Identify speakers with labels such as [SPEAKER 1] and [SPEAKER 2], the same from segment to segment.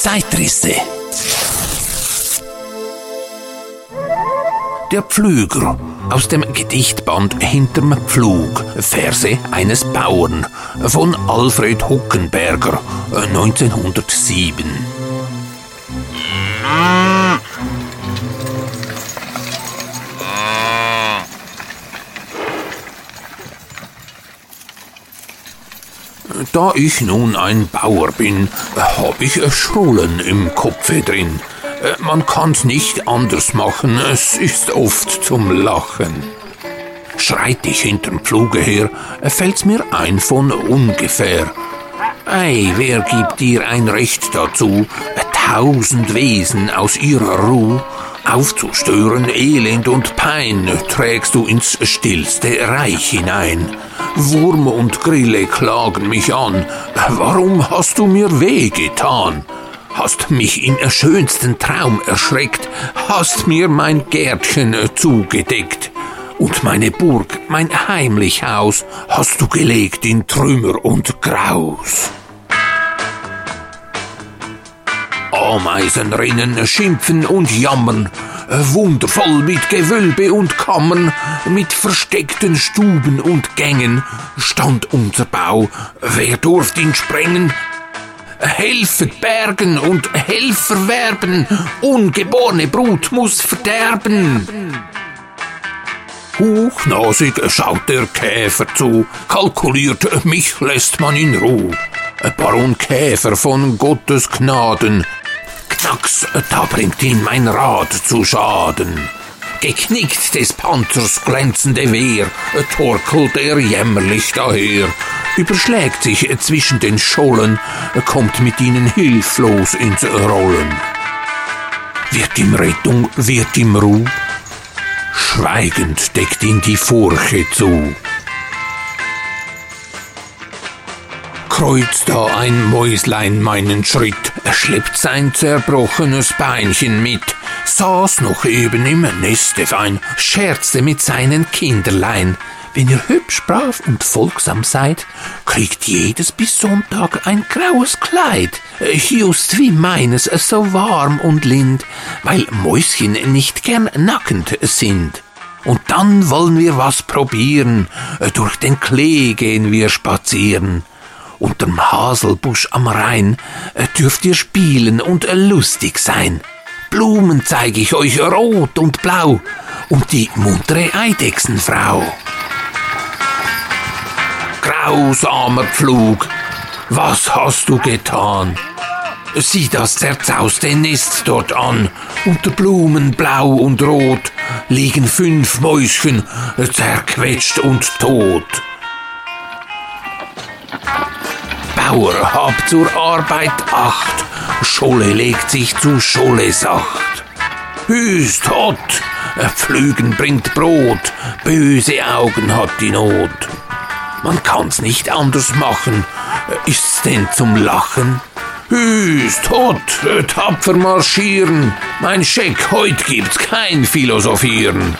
[SPEAKER 1] Zeitrisse. Der Pflüger aus dem Gedichtband Hinterm Pflug, Verse eines Bauern von Alfred Huckenberger 1907. Da ich nun ein Bauer bin, hab ich Schrullen im Kopfe drin. Man kann's nicht anders machen, es ist oft zum Lachen. Schreit ich hinterm Pfluge her, fällt's mir ein von ungefähr. Ei, wer gibt dir ein Recht dazu, tausend Wesen aus ihrer Ruh aufzustören, Elend und Pein trägst du ins stillste Reich hinein. Wurm und Grille klagen mich an. Warum hast du mir weh getan? Hast mich im schönsten Traum erschreckt, hast mir mein Gärtchen zugedeckt. Und meine Burg, mein heimlich Haus, hast du gelegt in Trümmer und Graus. Ameisenrinnen schimpfen und jammern, wundervoll mit Gewölbe und Kammern, mit versteckten Stuben und Gängen stand unser Bau. Wer durft ihn sprengen? Helfet bergen und Helfer werben, ungeborene Brut muss verderben. Hochnasig schaut der Käfer zu, kalkuliert, mich lässt man in Ruhe. Baron Käfer von Gottes Gnaden, Knacks, da bringt ihn mein Rad zu Schaden. Geknickt des Panzers glänzende Wehr, torkelt er jämmerlich daher, überschlägt sich zwischen den Schollen, kommt mit ihnen hilflos ins Rollen. Wird ihm Rettung, wird ihm Ruh? Schweigend deckt ihn die Furche zu. Kreuzt da ein Mäuslein meinen Schritt, er schleppt sein zerbrochenes Beinchen mit, saß noch eben im Neste fein, scherzte mit seinen Kinderlein. Wenn ihr hübsch, brav und folgsam seid, kriegt jedes bis Sonntag ein graues Kleid, just wie meines so warm und lind, weil Mäuschen nicht gern nackend sind. Und dann wollen wir was probieren, durch den Klee gehen wir spazieren unterm Haselbusch am Rhein äh, dürft ihr spielen und äh, lustig sein. Blumen zeig ich euch rot und blau und die muntere Eidechsenfrau. Grausamer Pflug, was hast du getan? Sieh das zerzauste Nest dort an. Unter Blumen blau und rot liegen fünf Mäuschen, zerquetscht und tot. Bauer, hab zur Arbeit Acht, Scholle legt sich zu Scholle sacht. Hüst hot, Pflügen bringt Brot, böse Augen hat die Not. Man kann's nicht anders machen, ist's denn zum Lachen? Hüst, hot, tapfer marschieren, mein Scheck, heut gibt's kein Philosophieren.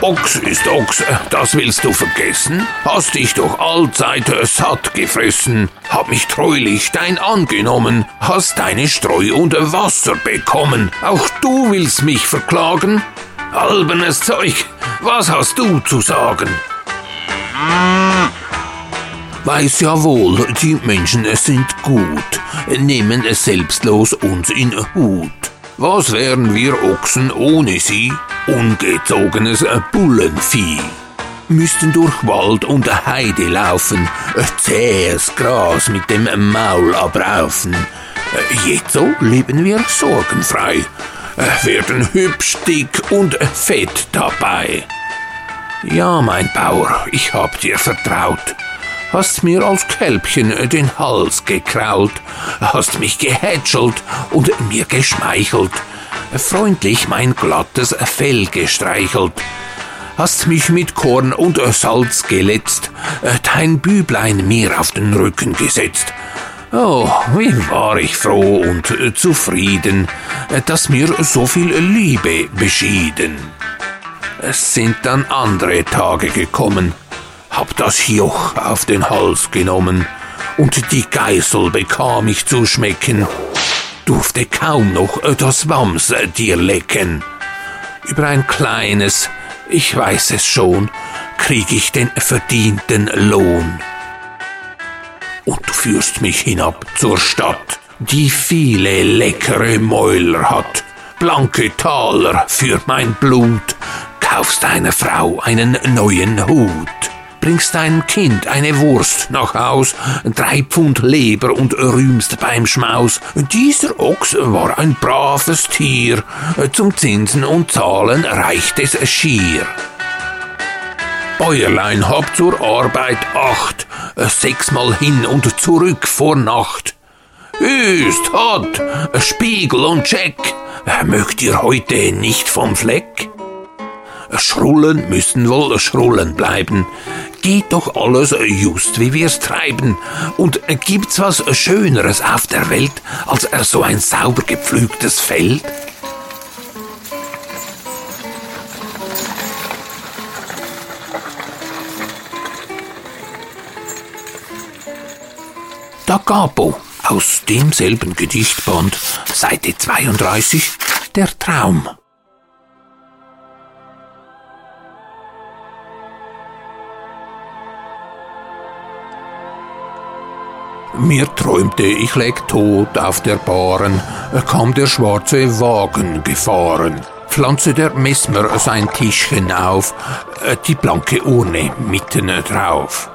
[SPEAKER 1] Ochs ist Ochs, das willst du vergessen? Hast dich doch allzeit satt gefressen, hab mich treulich dein angenommen, hast deine Streu und Wasser bekommen. Auch du willst mich verklagen? Albernes Zeug, was hast du zu sagen? Weiß ja wohl, die Menschen sind gut, nehmen es selbstlos uns in Hut. Was wären wir Ochsen ohne sie? Ungezogenes Bullenvieh. Müssten durch Wald und Heide laufen, zähes Gras mit dem Maul abraufen. Jetzo leben wir sorgenfrei, werden hübsch, dick und fett dabei. Ja, mein Bauer, ich hab dir vertraut hast mir als Kälbchen den Hals gekrault, hast mich gehätschelt und mir geschmeichelt, freundlich mein glattes Fell gestreichelt, hast mich mit Korn und Salz geletzt, dein Büblein mir auf den Rücken gesetzt. Oh, wie war ich froh und zufrieden, dass mir so viel Liebe beschieden. Es sind dann andere Tage gekommen, hab das Joch auf den Hals genommen und die Geißel bekam ich zu schmecken. durfte kaum noch das Wams dir lecken. Über ein kleines, ich weiß es schon, krieg ich den verdienten Lohn. Und du führst mich hinab zur Stadt, die viele leckere Mäuler hat, blanke Taler für mein Blut, kaufst deiner Frau einen neuen Hut bringst deinem Kind eine Wurst nach Haus, drei Pfund Leber und rühmst beim Schmaus. Dieser Ochs war ein braves Tier, zum Zinsen und Zahlen reicht es schier. Bäuerlein, hab zur Arbeit acht, sechsmal hin und zurück vor Nacht. Hüst, hat, Spiegel und Check, mögt ihr heute nicht vom Fleck? Schrullen müssen wohl Schrullen bleiben. Geht doch alles just, wie wir's treiben. Und gibt's was Schöneres auf der Welt als so ein sauber gepflügtes Feld? Da Gabo aus demselben Gedichtband, Seite 32, der Traum. Mir träumte, ich läg tot auf der Bahn, kam der schwarze Wagen gefahren, pflanzte der Messmer sein Tischchen auf, die blanke Urne mitten drauf.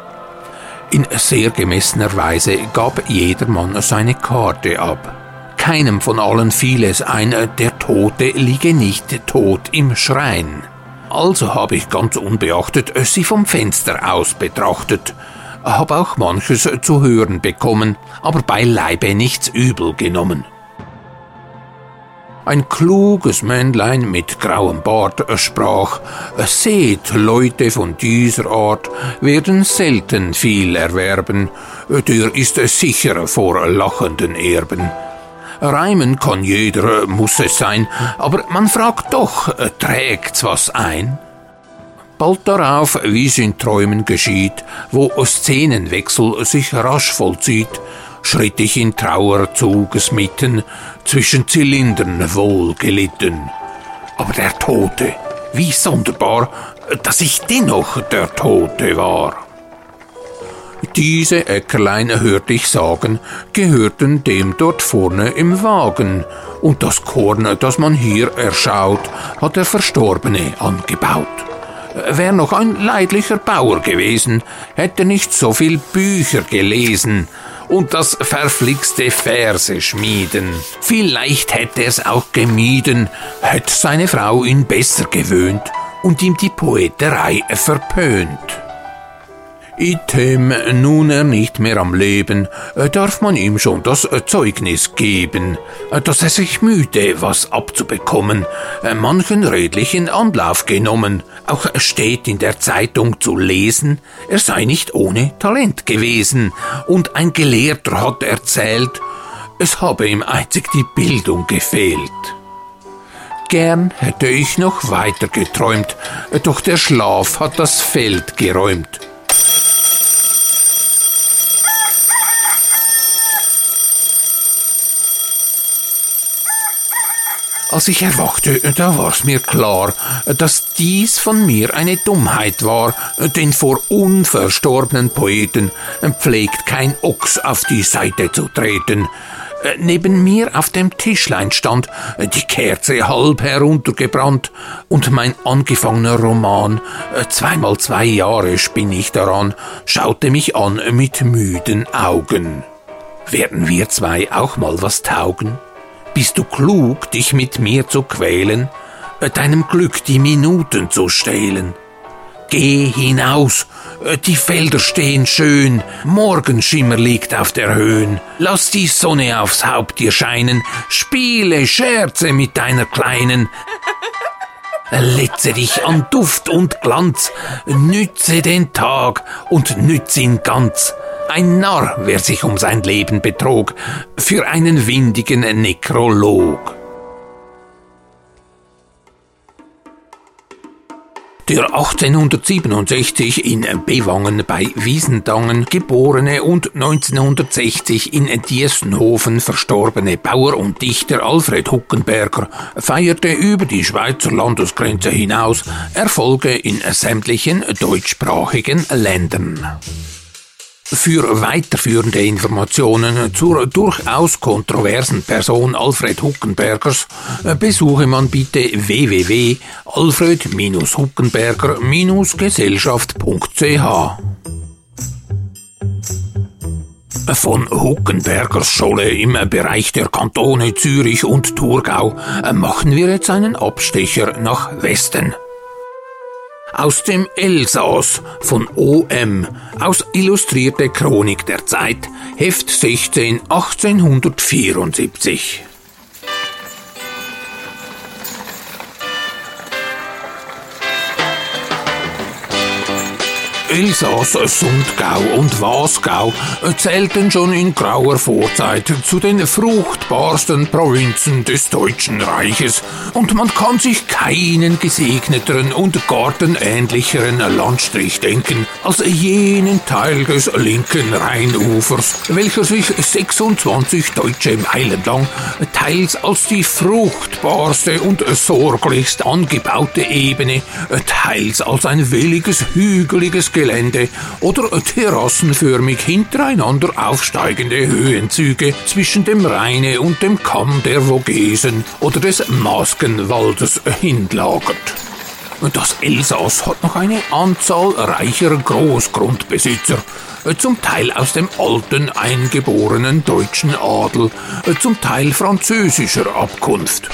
[SPEAKER 1] In sehr gemessener Weise gab jedermann seine Karte ab. Keinem von allen fiel es ein, der Tote liege nicht tot im Schrein. Also habe ich ganz unbeachtet sie vom Fenster aus betrachtet, hab auch manches zu hören bekommen, aber beileibe nichts übel genommen. Ein kluges Männlein mit grauem Bart sprach, Seht, Leute von dieser Art werden selten viel erwerben, der ist sicher vor lachenden Erben. Reimen kann jeder, muss es sein, aber man fragt doch, trägt's was ein? Bald darauf, wie's in Träumen geschieht, wo Szenenwechsel sich rasch vollzieht, schritt ich in Trauerzuges mitten, zwischen Zylindern wohl gelitten. Aber der Tote, wie sonderbar, dass ich dennoch der Tote war. Diese Äckerlein, hört ich sagen, gehörten dem dort vorne im Wagen, und das Korn, das man hier erschaut, hat der Verstorbene angebaut. Wär noch ein leidlicher Bauer gewesen, hätte nicht so viel Bücher gelesen und das verflixte Verse schmieden. Vielleicht hätte es auch gemieden, hätte seine Frau ihn besser gewöhnt und ihm die Poeterei verpönt. Item nun er nicht mehr am Leben, darf man ihm schon das Zeugnis geben, dass er sich müde, was abzubekommen, manchen redlichen Anlauf genommen. Auch steht in der Zeitung zu lesen, er sei nicht ohne Talent gewesen, und ein Gelehrter hat erzählt, es habe ihm einzig die Bildung gefehlt. Gern hätte ich noch weiter geträumt, doch der Schlaf hat das Feld geräumt. Als ich erwachte, da war's mir klar, dass dies von mir eine Dummheit war, denn vor unverstorbenen Poeten pflegt kein Ochs auf die Seite zu treten. Neben mir auf dem Tischlein stand die Kerze halb heruntergebrannt und mein angefangener Roman, zweimal zwei Jahre spinn ich daran, schaute mich an mit müden Augen. Werden wir zwei auch mal was taugen? Bist du klug, dich mit mir zu quälen, deinem Glück die Minuten zu stehlen? Geh hinaus, die Felder stehen schön, Morgenschimmer liegt auf der Höhen, lass die Sonne aufs Haupt dir scheinen, spiele, scherze mit deiner Kleinen, Letze dich an Duft und Glanz, nütze den Tag und nütz ihn ganz. Ein Narr, wer sich um sein Leben betrog, für einen windigen Nekrolog. Der 1867 in Bewangen bei Wiesendangen geborene und 1960 in Diessenhofen verstorbene Bauer und Dichter Alfred Huckenberger feierte über die Schweizer Landesgrenze hinaus Erfolge in sämtlichen deutschsprachigen Ländern. Für weiterführende Informationen zur durchaus kontroversen Person Alfred Huckenbergers äh, besuche man bitte www.alfred-huckenberger-gesellschaft.ch. Von Huckenbergers Scholle im Bereich der Kantone Zürich und Thurgau äh, machen wir jetzt einen Abstecher nach Westen aus dem Elsass von OM aus Illustrierte Chronik der Zeit, Heft 16 1874. Elsass, Sundgau und Wasgau zählten schon in grauer Vorzeit zu den fruchtbarsten Provinzen des Deutschen Reiches. Und man kann sich keinen gesegneteren und gartenähnlicheren Landstrich denken als jenen Teil des linken Rheinufers, welcher sich 26 deutsche Meilen lang teils als die fruchtbarste und sorglichst angebaute Ebene, teils als ein williges, hügeliges Gelände oder terrassenförmig hintereinander aufsteigende Höhenzüge zwischen dem Rheine und dem Kamm der Vogesen oder des Maskenwaldes hinlagert. Das Elsass hat noch eine Anzahl reicher Großgrundbesitzer, zum Teil aus dem alten eingeborenen deutschen Adel, zum Teil französischer Abkunft.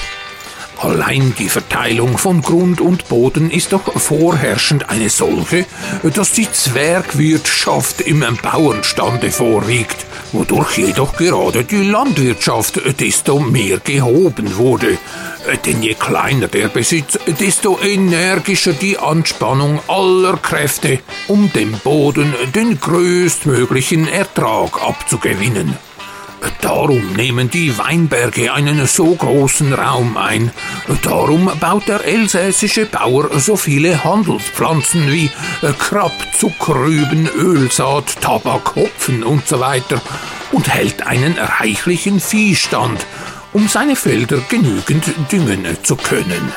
[SPEAKER 1] Allein die Verteilung von Grund und Boden ist doch vorherrschend eine solche, dass die Zwergwirtschaft im Bauernstande vorliegt, wodurch jedoch gerade die Landwirtschaft desto mehr gehoben wurde. Denn je kleiner der Besitz, desto energischer die Anspannung aller Kräfte, um dem Boden den größtmöglichen Ertrag abzugewinnen. Darum nehmen die Weinberge einen so großen Raum ein. Darum baut der elsässische Bauer so viele Handelspflanzen wie Krabb, Zuckerrüben, Ölsaat, Tabak, Hopfen und so und hält einen reichlichen Viehstand, um seine Felder genügend düngen zu können.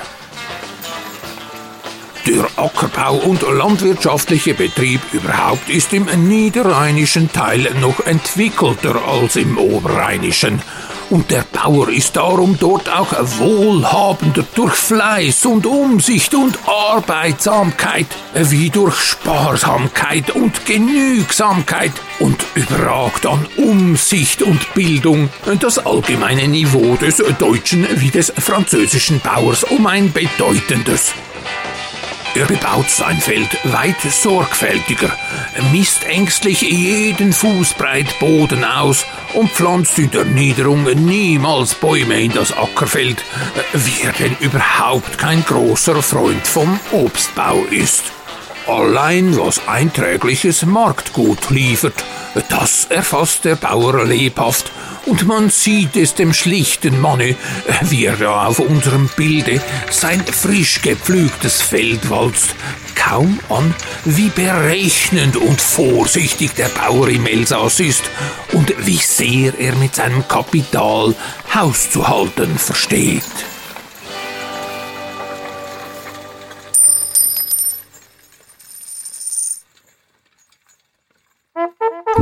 [SPEAKER 1] Der Ackerbau und landwirtschaftliche Betrieb überhaupt ist im niederrheinischen Teil noch entwickelter als im oberrheinischen. Und der Bauer ist darum dort auch wohlhabender durch Fleiß und Umsicht und Arbeitsamkeit, wie durch Sparsamkeit und Genügsamkeit und überragt an Umsicht und Bildung das allgemeine Niveau des deutschen wie des französischen Bauers um ein bedeutendes. Er bebaut sein Feld weit sorgfältiger, misst ängstlich jeden Fußbreit Boden aus und pflanzt in der Niederung niemals Bäume in das Ackerfeld, wie er denn überhaupt kein großer Freund vom Obstbau ist. Allein was einträgliches Marktgut liefert, das erfasst der Bauer lebhaft und man sieht es dem schlichten Manne, wie er da auf unserem Bilde sein frisch gepflügtes Feld walzt, kaum an, wie berechnend und vorsichtig der Bauer im Elsass ist und wie sehr er mit seinem Kapital Haus zu halten versteht.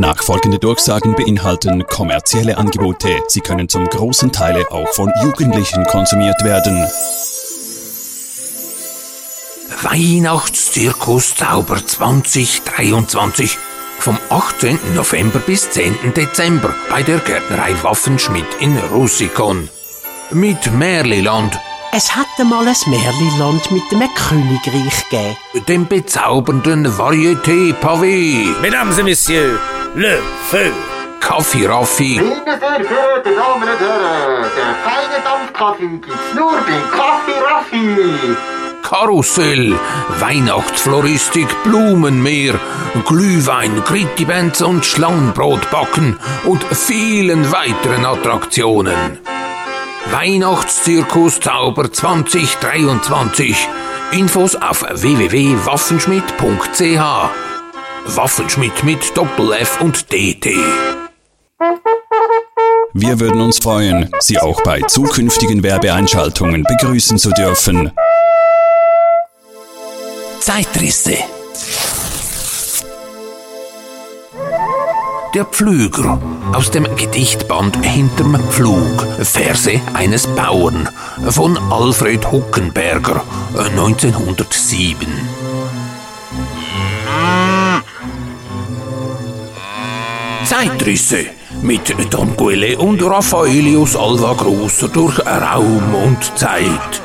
[SPEAKER 2] Nachfolgende Durchsagen beinhalten kommerzielle Angebote. Sie können zum großen Teil auch von Jugendlichen konsumiert werden.
[SPEAKER 1] Weihnachtszirkus Zauber 2023 vom 18. November bis 10. Dezember bei der Gärtnerei Waffenschmidt in Russikon. Mit Merliland,
[SPEAKER 3] Es hat einmal ein Märliland mit einem Königreich gegeben.
[SPEAKER 1] dem bezaubernden Varieté-Pavé,
[SPEAKER 4] Mesdames et Messieurs, le feu
[SPEAKER 1] Kaffee Raffi,
[SPEAKER 5] Meine sehr verehrten Damen und Herren, der feine Dampfkaffee gibt's nur bei Kaffee Raffi.
[SPEAKER 1] Karussell, Weihnachtsfloristik, Blumenmeer, Glühwein, Grittibenz und Schlangenbrotbacken und vielen weiteren Attraktionen. Weihnachtszirkus Zauber 2023 Infos auf www.waffenschmidt.ch. Waffenschmidt mit Doppel-F und DT.
[SPEAKER 2] Wir würden uns freuen, Sie auch bei zukünftigen Werbeeinschaltungen begrüßen zu dürfen.
[SPEAKER 1] Zeitrisse. Der Pflüger aus dem Gedichtband Hinterm Pflug, Verse eines Bauern von Alfred Huckenberger 1907. Zeitrisse mit Don Quelle und Raffaelius Alva Großer durch Raum und Zeit.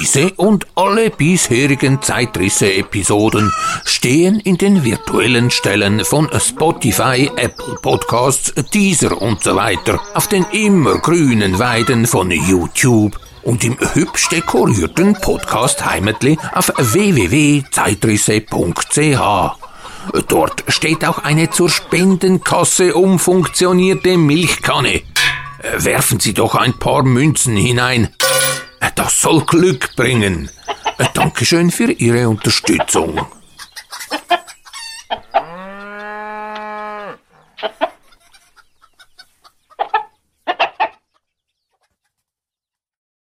[SPEAKER 1] Diese und alle bisherigen Zeitrisse-Episoden stehen in den virtuellen Stellen von Spotify, Apple Podcasts, Deezer und so weiter auf den immer grünen Weiden von YouTube und im hübsch dekorierten Podcast Heimatli auf www.zeitrisse.ch. Dort steht auch eine zur Spendenkasse umfunktionierte Milchkanne. Werfen Sie doch ein paar Münzen hinein. Das soll Glück bringen. Dankeschön für Ihre Unterstützung.